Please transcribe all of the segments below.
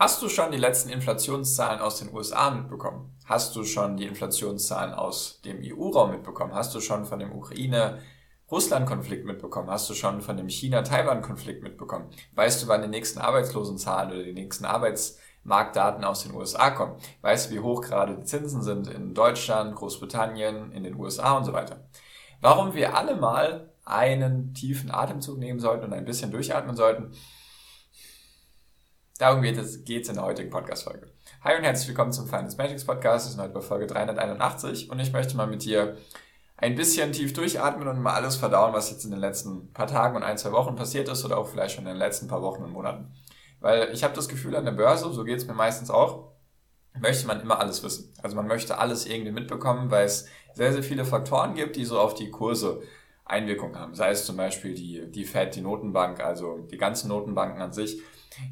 Hast du schon die letzten Inflationszahlen aus den USA mitbekommen? Hast du schon die Inflationszahlen aus dem EU-Raum mitbekommen? Hast du schon von dem Ukraine-Russland-Konflikt mitbekommen? Hast du schon von dem China-Taiwan-Konflikt mitbekommen? Weißt du, wann die nächsten Arbeitslosenzahlen oder die nächsten Arbeitsmarktdaten aus den USA kommen? Weißt du, wie hoch gerade die Zinsen sind in Deutschland, Großbritannien, in den USA und so weiter? Warum wir alle mal einen tiefen Atemzug nehmen sollten und ein bisschen durchatmen sollten, Darum geht es geht's in der heutigen Podcast-Folge. Hi und herzlich willkommen zum Finance Magics Podcast. Wir sind heute bei Folge 381 und ich möchte mal mit dir ein bisschen tief durchatmen und mal alles verdauen, was jetzt in den letzten paar Tagen und ein, zwei Wochen passiert ist oder auch vielleicht schon in den letzten paar Wochen und Monaten. Weil ich habe das Gefühl an der Börse, so geht's mir meistens auch, möchte man immer alles wissen. Also man möchte alles irgendwie mitbekommen, weil es sehr, sehr viele Faktoren gibt, die so auf die Kurse Einwirkung haben. Sei es zum Beispiel die, die Fed, die Notenbank, also die ganzen Notenbanken an sich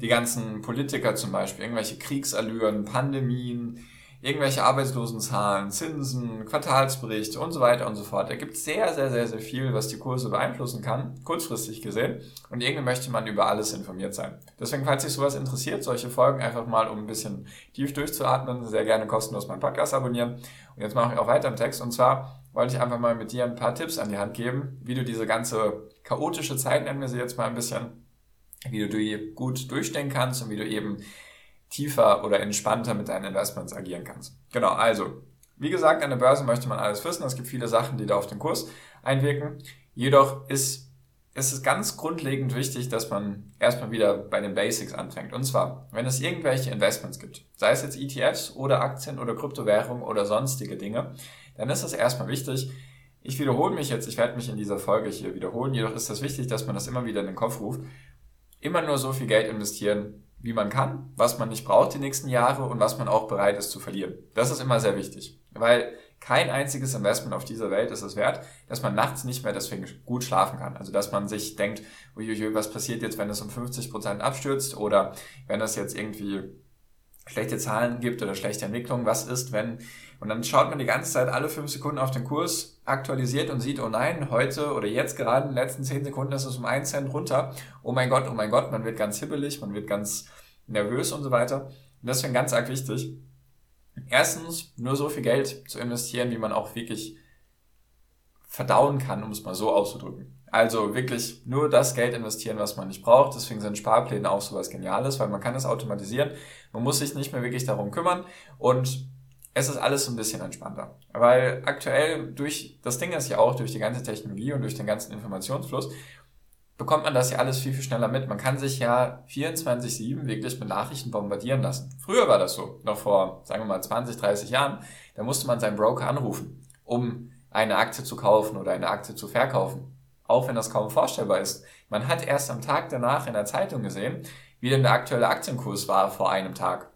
die ganzen Politiker zum Beispiel, irgendwelche Kriegsallüren, Pandemien, irgendwelche Arbeitslosenzahlen, Zinsen, Quartalsberichte und so weiter und so fort. Da gibt sehr, sehr, sehr, sehr viel, was die Kurse beeinflussen kann, kurzfristig gesehen. Und irgendwie möchte man über alles informiert sein. Deswegen, falls sich sowas interessiert, solche Folgen einfach mal, um ein bisschen tief durchzuatmen, sehr gerne kostenlos meinen Podcast abonnieren. Und jetzt mache ich auch weiter im Text. Und zwar wollte ich einfach mal mit dir ein paar Tipps an die Hand geben, wie du diese ganze chaotische Zeit, nennen wir sie jetzt mal ein bisschen, wie du die gut durchstehen kannst und wie du eben tiefer oder entspannter mit deinen Investments agieren kannst. Genau, also, wie gesagt, an der Börse möchte man alles wissen. Es gibt viele Sachen, die da auf den Kurs einwirken. Jedoch ist, ist es ganz grundlegend wichtig, dass man erstmal wieder bei den Basics anfängt. Und zwar, wenn es irgendwelche Investments gibt, sei es jetzt ETFs oder Aktien oder Kryptowährungen oder sonstige Dinge, dann ist es erstmal wichtig, ich wiederhole mich jetzt, ich werde mich in dieser Folge hier wiederholen, jedoch ist es wichtig, dass man das immer wieder in den Kopf ruft immer nur so viel Geld investieren, wie man kann, was man nicht braucht die nächsten Jahre und was man auch bereit ist zu verlieren. Das ist immer sehr wichtig, weil kein einziges Investment auf dieser Welt ist es wert, dass man nachts nicht mehr deswegen gut schlafen kann. Also dass man sich denkt, uiuiui, was passiert jetzt, wenn es um 50 Prozent abstürzt oder wenn es jetzt irgendwie schlechte Zahlen gibt oder schlechte Entwicklung, was ist, wenn, und dann schaut man die ganze Zeit alle fünf Sekunden auf den Kurs, aktualisiert und sieht, oh nein, heute oder jetzt gerade in den letzten zehn Sekunden ist es um einen Cent runter. Oh mein Gott, oh mein Gott, man wird ganz hibbelig, man wird ganz nervös und so weiter. Und ist ganz arg wichtig. Erstens, nur so viel Geld zu investieren, wie man auch wirklich verdauen kann, um es mal so auszudrücken. Also wirklich nur das Geld investieren, was man nicht braucht. Deswegen sind Sparpläne auch sowas Geniales, weil man kann das automatisieren. Man muss sich nicht mehr wirklich darum kümmern und es ist alles so ein bisschen entspannter. Weil aktuell durch, das Ding ist ja auch durch die ganze Technologie und durch den ganzen Informationsfluss, bekommt man das ja alles viel, viel schneller mit. Man kann sich ja 24-7 wirklich mit Nachrichten bombardieren lassen. Früher war das so, noch vor, sagen wir mal, 20, 30 Jahren. Da musste man seinen Broker anrufen, um eine Aktie zu kaufen oder eine Aktie zu verkaufen auch wenn das kaum vorstellbar ist. Man hat erst am Tag danach in der Zeitung gesehen, wie denn der aktuelle Aktienkurs war vor einem Tag.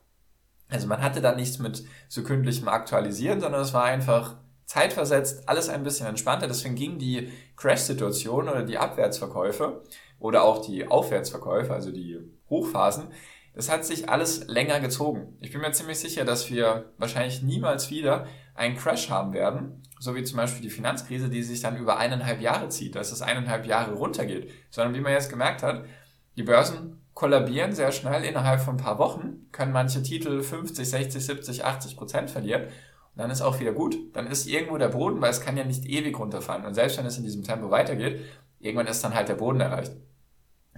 Also man hatte da nichts mit sekündlichem Aktualisieren, sondern es war einfach zeitversetzt, alles ein bisschen entspannter. Deswegen ging die Crash-Situation oder die Abwärtsverkäufe oder auch die Aufwärtsverkäufe, also die Hochphasen, das hat sich alles länger gezogen. Ich bin mir ziemlich sicher, dass wir wahrscheinlich niemals wieder einen Crash haben werden, so wie zum Beispiel die Finanzkrise, die sich dann über eineinhalb Jahre zieht, dass es eineinhalb Jahre runtergeht, sondern wie man jetzt gemerkt hat, die Börsen kollabieren sehr schnell innerhalb von ein paar Wochen, können manche Titel 50, 60, 70, 80 Prozent verlieren und dann ist auch wieder gut. Dann ist irgendwo der Boden, weil es kann ja nicht ewig runterfallen und selbst wenn es in diesem Tempo weitergeht, irgendwann ist dann halt der Boden erreicht.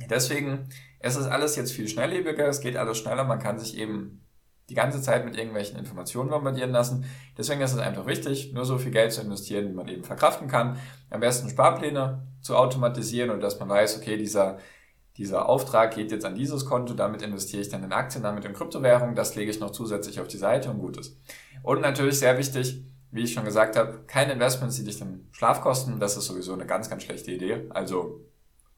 Deswegen es ist alles jetzt viel schnelllebiger, es geht alles schneller, man kann sich eben die ganze Zeit mit irgendwelchen Informationen bombardieren lassen. Deswegen ist es einfach wichtig, nur so viel Geld zu investieren, wie man eben verkraften kann. Am besten Sparpläne zu automatisieren und dass man weiß, okay, dieser, dieser Auftrag geht jetzt an dieses Konto, damit investiere ich dann in Aktien, damit in Kryptowährungen, das lege ich noch zusätzlich auf die Seite und gut ist. Und natürlich sehr wichtig, wie ich schon gesagt habe, keine Investments, die dich den Schlaf kosten. Das ist sowieso eine ganz, ganz schlechte Idee. Also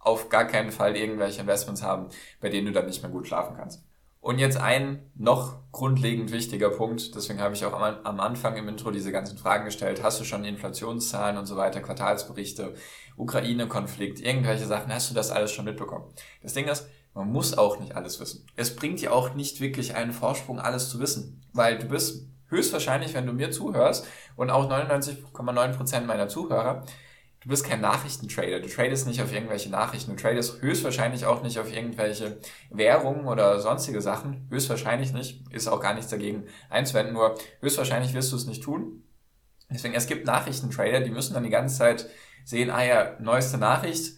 auf gar keinen Fall irgendwelche Investments haben, bei denen du dann nicht mehr gut schlafen kannst. Und jetzt ein noch grundlegend wichtiger Punkt, deswegen habe ich auch am, Anfang im Intro diese ganzen Fragen gestellt. Hast du schon Inflationszahlen und so weiter, Quartalsberichte, Ukraine-Konflikt, irgendwelche Sachen, hast du das alles schon mitbekommen? Das Ding ist, man muss auch nicht alles wissen. Es bringt dir auch nicht wirklich einen Vorsprung, alles zu wissen, weil du bist höchstwahrscheinlich, wenn du mir zuhörst und auch 99,9% meiner Zuhörer, du bist kein Nachrichtentrader. Du tradest nicht auf irgendwelche Nachrichten. Du tradest höchstwahrscheinlich auch nicht auf irgendwelche Währungen oder sonstige Sachen. Höchstwahrscheinlich nicht. Ist auch gar nichts dagegen einzuwenden. Nur höchstwahrscheinlich wirst du es nicht tun. Deswegen, es gibt Nachrichtentrader, die müssen dann die ganze Zeit sehen, ah ja, neueste Nachricht,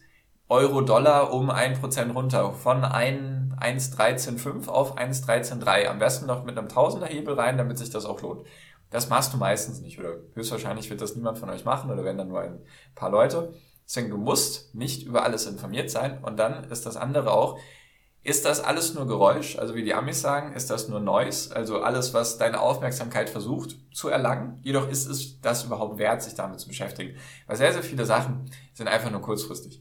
Euro-Dollar um 1% runter. Von 1,13,5 auf 1,13,3. Am besten noch mit einem Tausender-Hebel rein, damit sich das auch lohnt. Das machst du meistens nicht oder höchstwahrscheinlich wird das niemand von euch machen oder wenn dann nur ein paar Leute. Deswegen, du musst nicht über alles informiert sein und dann ist das andere auch, ist das alles nur Geräusch, also wie die Amis sagen, ist das nur Noise, also alles, was deine Aufmerksamkeit versucht zu erlangen. Jedoch ist es das überhaupt wert, sich damit zu beschäftigen. Weil sehr, sehr viele Sachen sind einfach nur kurzfristig.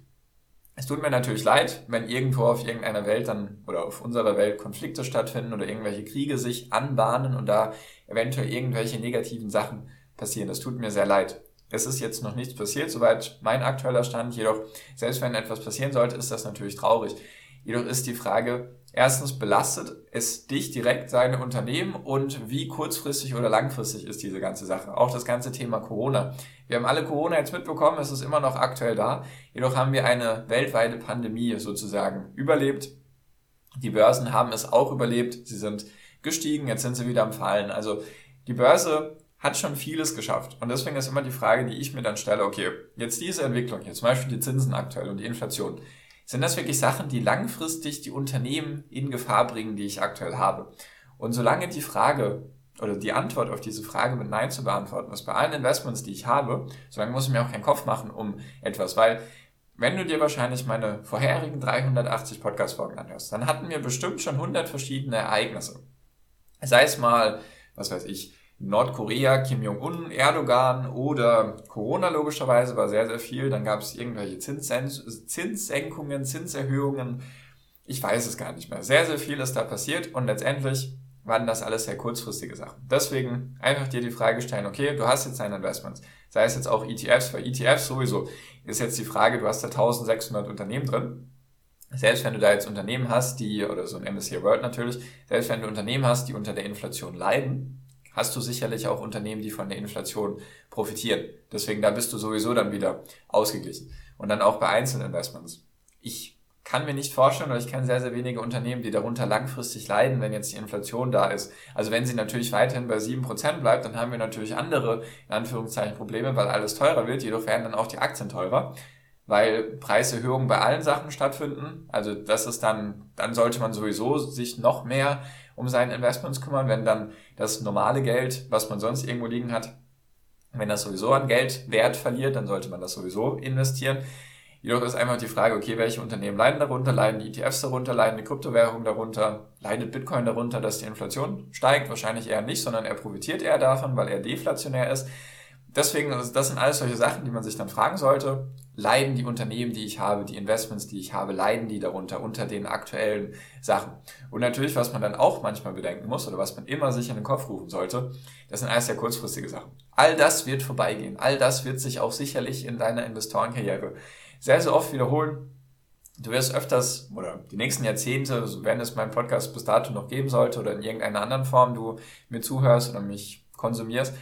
Es tut mir natürlich leid, wenn irgendwo auf irgendeiner Welt dann oder auf unserer Welt Konflikte stattfinden oder irgendwelche Kriege sich anbahnen und da eventuell irgendwelche negativen Sachen passieren. Das tut mir sehr leid. Es ist jetzt noch nichts passiert, soweit mein aktueller Stand. Jedoch, selbst wenn etwas passieren sollte, ist das natürlich traurig. Jedoch ist die Frage, erstens belastet es dich direkt, seine Unternehmen und wie kurzfristig oder langfristig ist diese ganze Sache. Auch das ganze Thema Corona. Wir haben alle Corona jetzt mitbekommen, es ist immer noch aktuell da. Jedoch haben wir eine weltweite Pandemie sozusagen überlebt. Die Börsen haben es auch überlebt. Sie sind gestiegen, jetzt sind sie wieder am Fallen. Also die Börse hat schon vieles geschafft. Und deswegen ist immer die Frage, die ich mir dann stelle, okay, jetzt diese Entwicklung, hier zum Beispiel die Zinsen aktuell und die Inflation, sind das wirklich Sachen, die langfristig die Unternehmen in Gefahr bringen, die ich aktuell habe? Und solange die Frage oder die Antwort auf diese Frage mit Nein zu beantworten ist bei allen Investments, die ich habe, solange muss ich mir auch keinen Kopf machen um etwas, weil wenn du dir wahrscheinlich meine vorherigen 380 Podcast-Folgen anhörst, dann hatten wir bestimmt schon 100 verschiedene Ereignisse. Sei es mal, was weiß ich, Nordkorea, Kim Jong-un, Erdogan oder Corona logischerweise war sehr, sehr viel. Dann gab es irgendwelche Zinssen Zinssenkungen, Zinserhöhungen. Ich weiß es gar nicht mehr. Sehr, sehr viel ist da passiert und letztendlich waren das alles sehr kurzfristige Sachen. Deswegen einfach dir die Frage stellen, okay, du hast jetzt deine Investments, sei es jetzt auch ETFs, weil ETFs sowieso ist jetzt die Frage, du hast da 1600 Unternehmen drin. Selbst wenn du da jetzt Unternehmen hast, die, oder so ein MSCI World natürlich, selbst wenn du Unternehmen hast, die unter der Inflation leiden, hast du sicherlich auch Unternehmen, die von der Inflation profitieren. Deswegen, da bist du sowieso dann wieder ausgeglichen. Und dann auch bei Einzelinvestments. Ich kann mir nicht vorstellen, oder ich kenne sehr, sehr wenige Unternehmen, die darunter langfristig leiden, wenn jetzt die Inflation da ist. Also wenn sie natürlich weiterhin bei sieben Prozent bleibt, dann haben wir natürlich andere, in Anführungszeichen, Probleme, weil alles teurer wird. Jedoch werden dann auch die Aktien teurer, weil Preiserhöhungen bei allen Sachen stattfinden. Also das ist dann, dann sollte man sowieso sich noch mehr um seine Investments kümmern, wenn dann das normale Geld, was man sonst irgendwo liegen hat, wenn das sowieso an Geld Wert verliert, dann sollte man das sowieso investieren. Jedoch ist einfach die Frage, okay, welche Unternehmen leiden darunter? Leiden die ETFs darunter? Leiden die Kryptowährungen darunter? Leidet Bitcoin darunter, dass die Inflation steigt? Wahrscheinlich eher nicht, sondern er profitiert eher davon, weil er deflationär ist. Deswegen, das sind alles solche Sachen, die man sich dann fragen sollte. Leiden die Unternehmen, die ich habe, die Investments, die ich habe, leiden die darunter, unter den aktuellen Sachen? Und natürlich, was man dann auch manchmal bedenken muss oder was man immer sich in den Kopf rufen sollte, das sind alles sehr kurzfristige Sachen. All das wird vorbeigehen. All das wird sich auch sicherlich in deiner Investorenkarriere sehr, sehr oft wiederholen. Du wirst öfters oder die nächsten Jahrzehnte, wenn es meinen Podcast bis dato noch geben sollte oder in irgendeiner anderen Form du mir zuhörst oder mich konsumierst,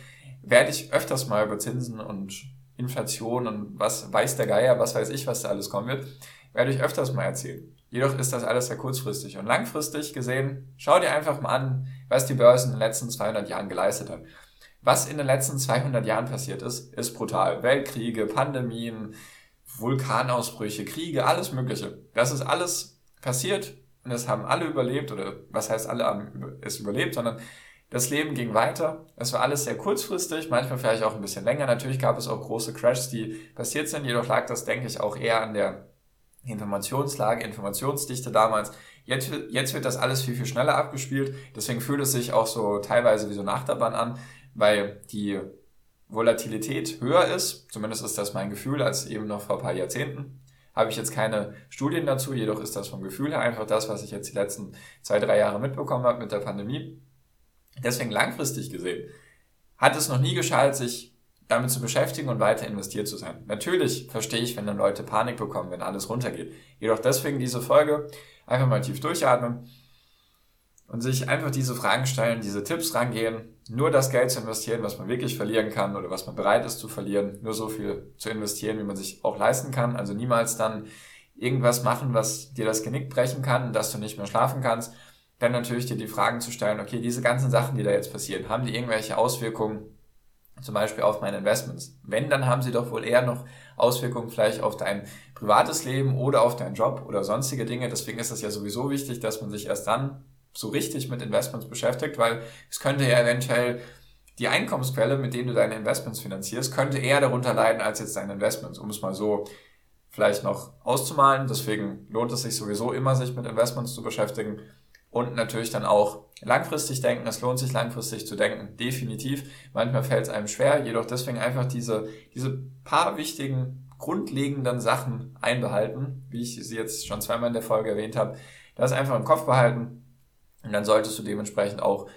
werde ich öfters mal über Zinsen und Inflation und was weiß der Geier, was weiß ich, was da alles kommen wird, werde ich öfters mal erzählen. Jedoch ist das alles sehr kurzfristig und langfristig gesehen, schau dir einfach mal an, was die Börse in den letzten 200 Jahren geleistet hat. Was in den letzten 200 Jahren passiert ist, ist brutal. Weltkriege, Pandemien, Vulkanausbrüche, Kriege, alles Mögliche. Das ist alles passiert und es haben alle überlebt oder was heißt alle haben es überlebt, sondern das Leben ging weiter. Es war alles sehr kurzfristig, manchmal vielleicht auch ein bisschen länger. Natürlich gab es auch große Crashs, die passiert sind. Jedoch lag das, denke ich, auch eher an der Informationslage, Informationsdichte damals. Jetzt, jetzt wird das alles viel, viel schneller abgespielt. Deswegen fühlt es sich auch so teilweise wie so eine Achterbahn an, weil die Volatilität höher ist, zumindest ist das mein Gefühl, als eben noch vor ein paar Jahrzehnten. Habe ich jetzt keine Studien dazu, jedoch ist das vom Gefühl her einfach das, was ich jetzt die letzten zwei, drei Jahre mitbekommen habe mit der Pandemie. Deswegen langfristig gesehen hat es noch nie geschadet, sich damit zu beschäftigen und weiter investiert zu sein. Natürlich verstehe ich, wenn dann Leute Panik bekommen, wenn alles runtergeht. Jedoch deswegen diese Folge einfach mal tief durchatmen und sich einfach diese Fragen stellen, diese Tipps rangehen, nur das Geld zu investieren, was man wirklich verlieren kann oder was man bereit ist zu verlieren, nur so viel zu investieren, wie man sich auch leisten kann. Also niemals dann irgendwas machen, was dir das Genick brechen kann, dass du nicht mehr schlafen kannst. Dann natürlich dir die Fragen zu stellen, okay, diese ganzen Sachen, die da jetzt passieren, haben die irgendwelche Auswirkungen zum Beispiel auf meine Investments? Wenn, dann haben sie doch wohl eher noch Auswirkungen vielleicht auf dein privates Leben oder auf deinen Job oder sonstige Dinge. Deswegen ist es ja sowieso wichtig, dass man sich erst dann so richtig mit Investments beschäftigt, weil es könnte ja eventuell die Einkommensquelle, mit denen du deine Investments finanzierst, könnte eher darunter leiden als jetzt deine Investments, um es mal so vielleicht noch auszumalen. Deswegen lohnt es sich sowieso immer, sich mit Investments zu beschäftigen und natürlich dann auch langfristig denken. Es lohnt sich langfristig zu denken, definitiv. Manchmal fällt es einem schwer, jedoch deswegen einfach diese, diese paar wichtigen, grundlegenden Sachen einbehalten, wie ich sie jetzt schon zweimal in der Folge erwähnt habe. Das einfach im Kopf behalten und dann solltest du dementsprechend auch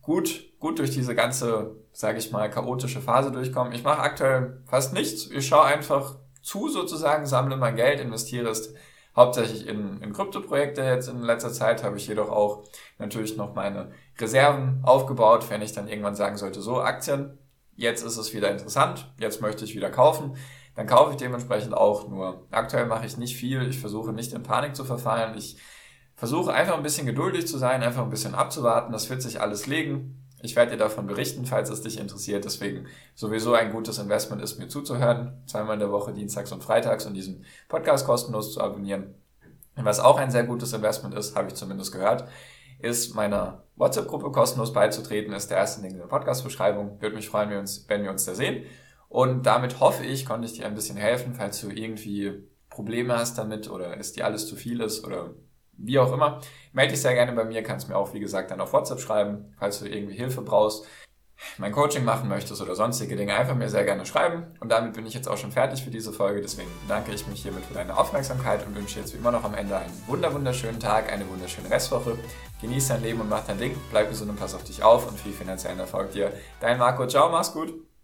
gut, gut durch diese ganze, sage ich mal, chaotische Phase durchkommen. Ich mache aktuell fast nichts. Ich schaue einfach zu sozusagen, sammle mein Geld, investiere es hauptsächlich in, in Kryptoprojekte jetzt in letzter Zeit, habe ich jedoch auch natürlich noch meine Reserven aufgebaut, wenn ich dann irgendwann sagen sollte, so Aktien, jetzt ist es wieder interessant, jetzt möchte ich wieder kaufen, dann kaufe ich dementsprechend auch nur. Aktuell mache ich nicht viel, ich versuche nicht in Panik zu verfallen, ich Versuche einfach ein bisschen geduldig zu sein, einfach ein bisschen abzuwarten. Das wird sich alles legen. Ich werde dir davon berichten, falls es dich interessiert. Deswegen sowieso ein gutes Investment ist, mir zuzuhören. Zweimal in der Woche, dienstags und freitags und diesen Podcast kostenlos zu abonnieren. Und was auch ein sehr gutes Investment ist, habe ich zumindest gehört, ist meiner WhatsApp-Gruppe kostenlos beizutreten. Ist der erste Link in der Podcast-Beschreibung. Würde mich freuen, wenn wir, uns, da sehen. Und damit hoffe ich, konnte ich dir ein bisschen helfen, falls du irgendwie Probleme hast damit oder es dir alles zu viel ist oder wie auch immer, melde dich sehr gerne bei mir, kannst mir auch, wie gesagt, dann auf WhatsApp schreiben, falls du irgendwie Hilfe brauchst, mein Coaching machen möchtest oder sonstige Dinge, einfach mir sehr gerne schreiben. Und damit bin ich jetzt auch schon fertig für diese Folge. Deswegen bedanke ich mich hiermit für deine Aufmerksamkeit und wünsche jetzt wie immer noch am Ende einen wunder wunderschönen Tag, eine wunderschöne Restwoche. Genieß dein Leben und mach dein Ding. Bleib gesund und pass auf dich auf und viel finanziellen Erfolg dir. Dein Marco, ciao, mach's gut.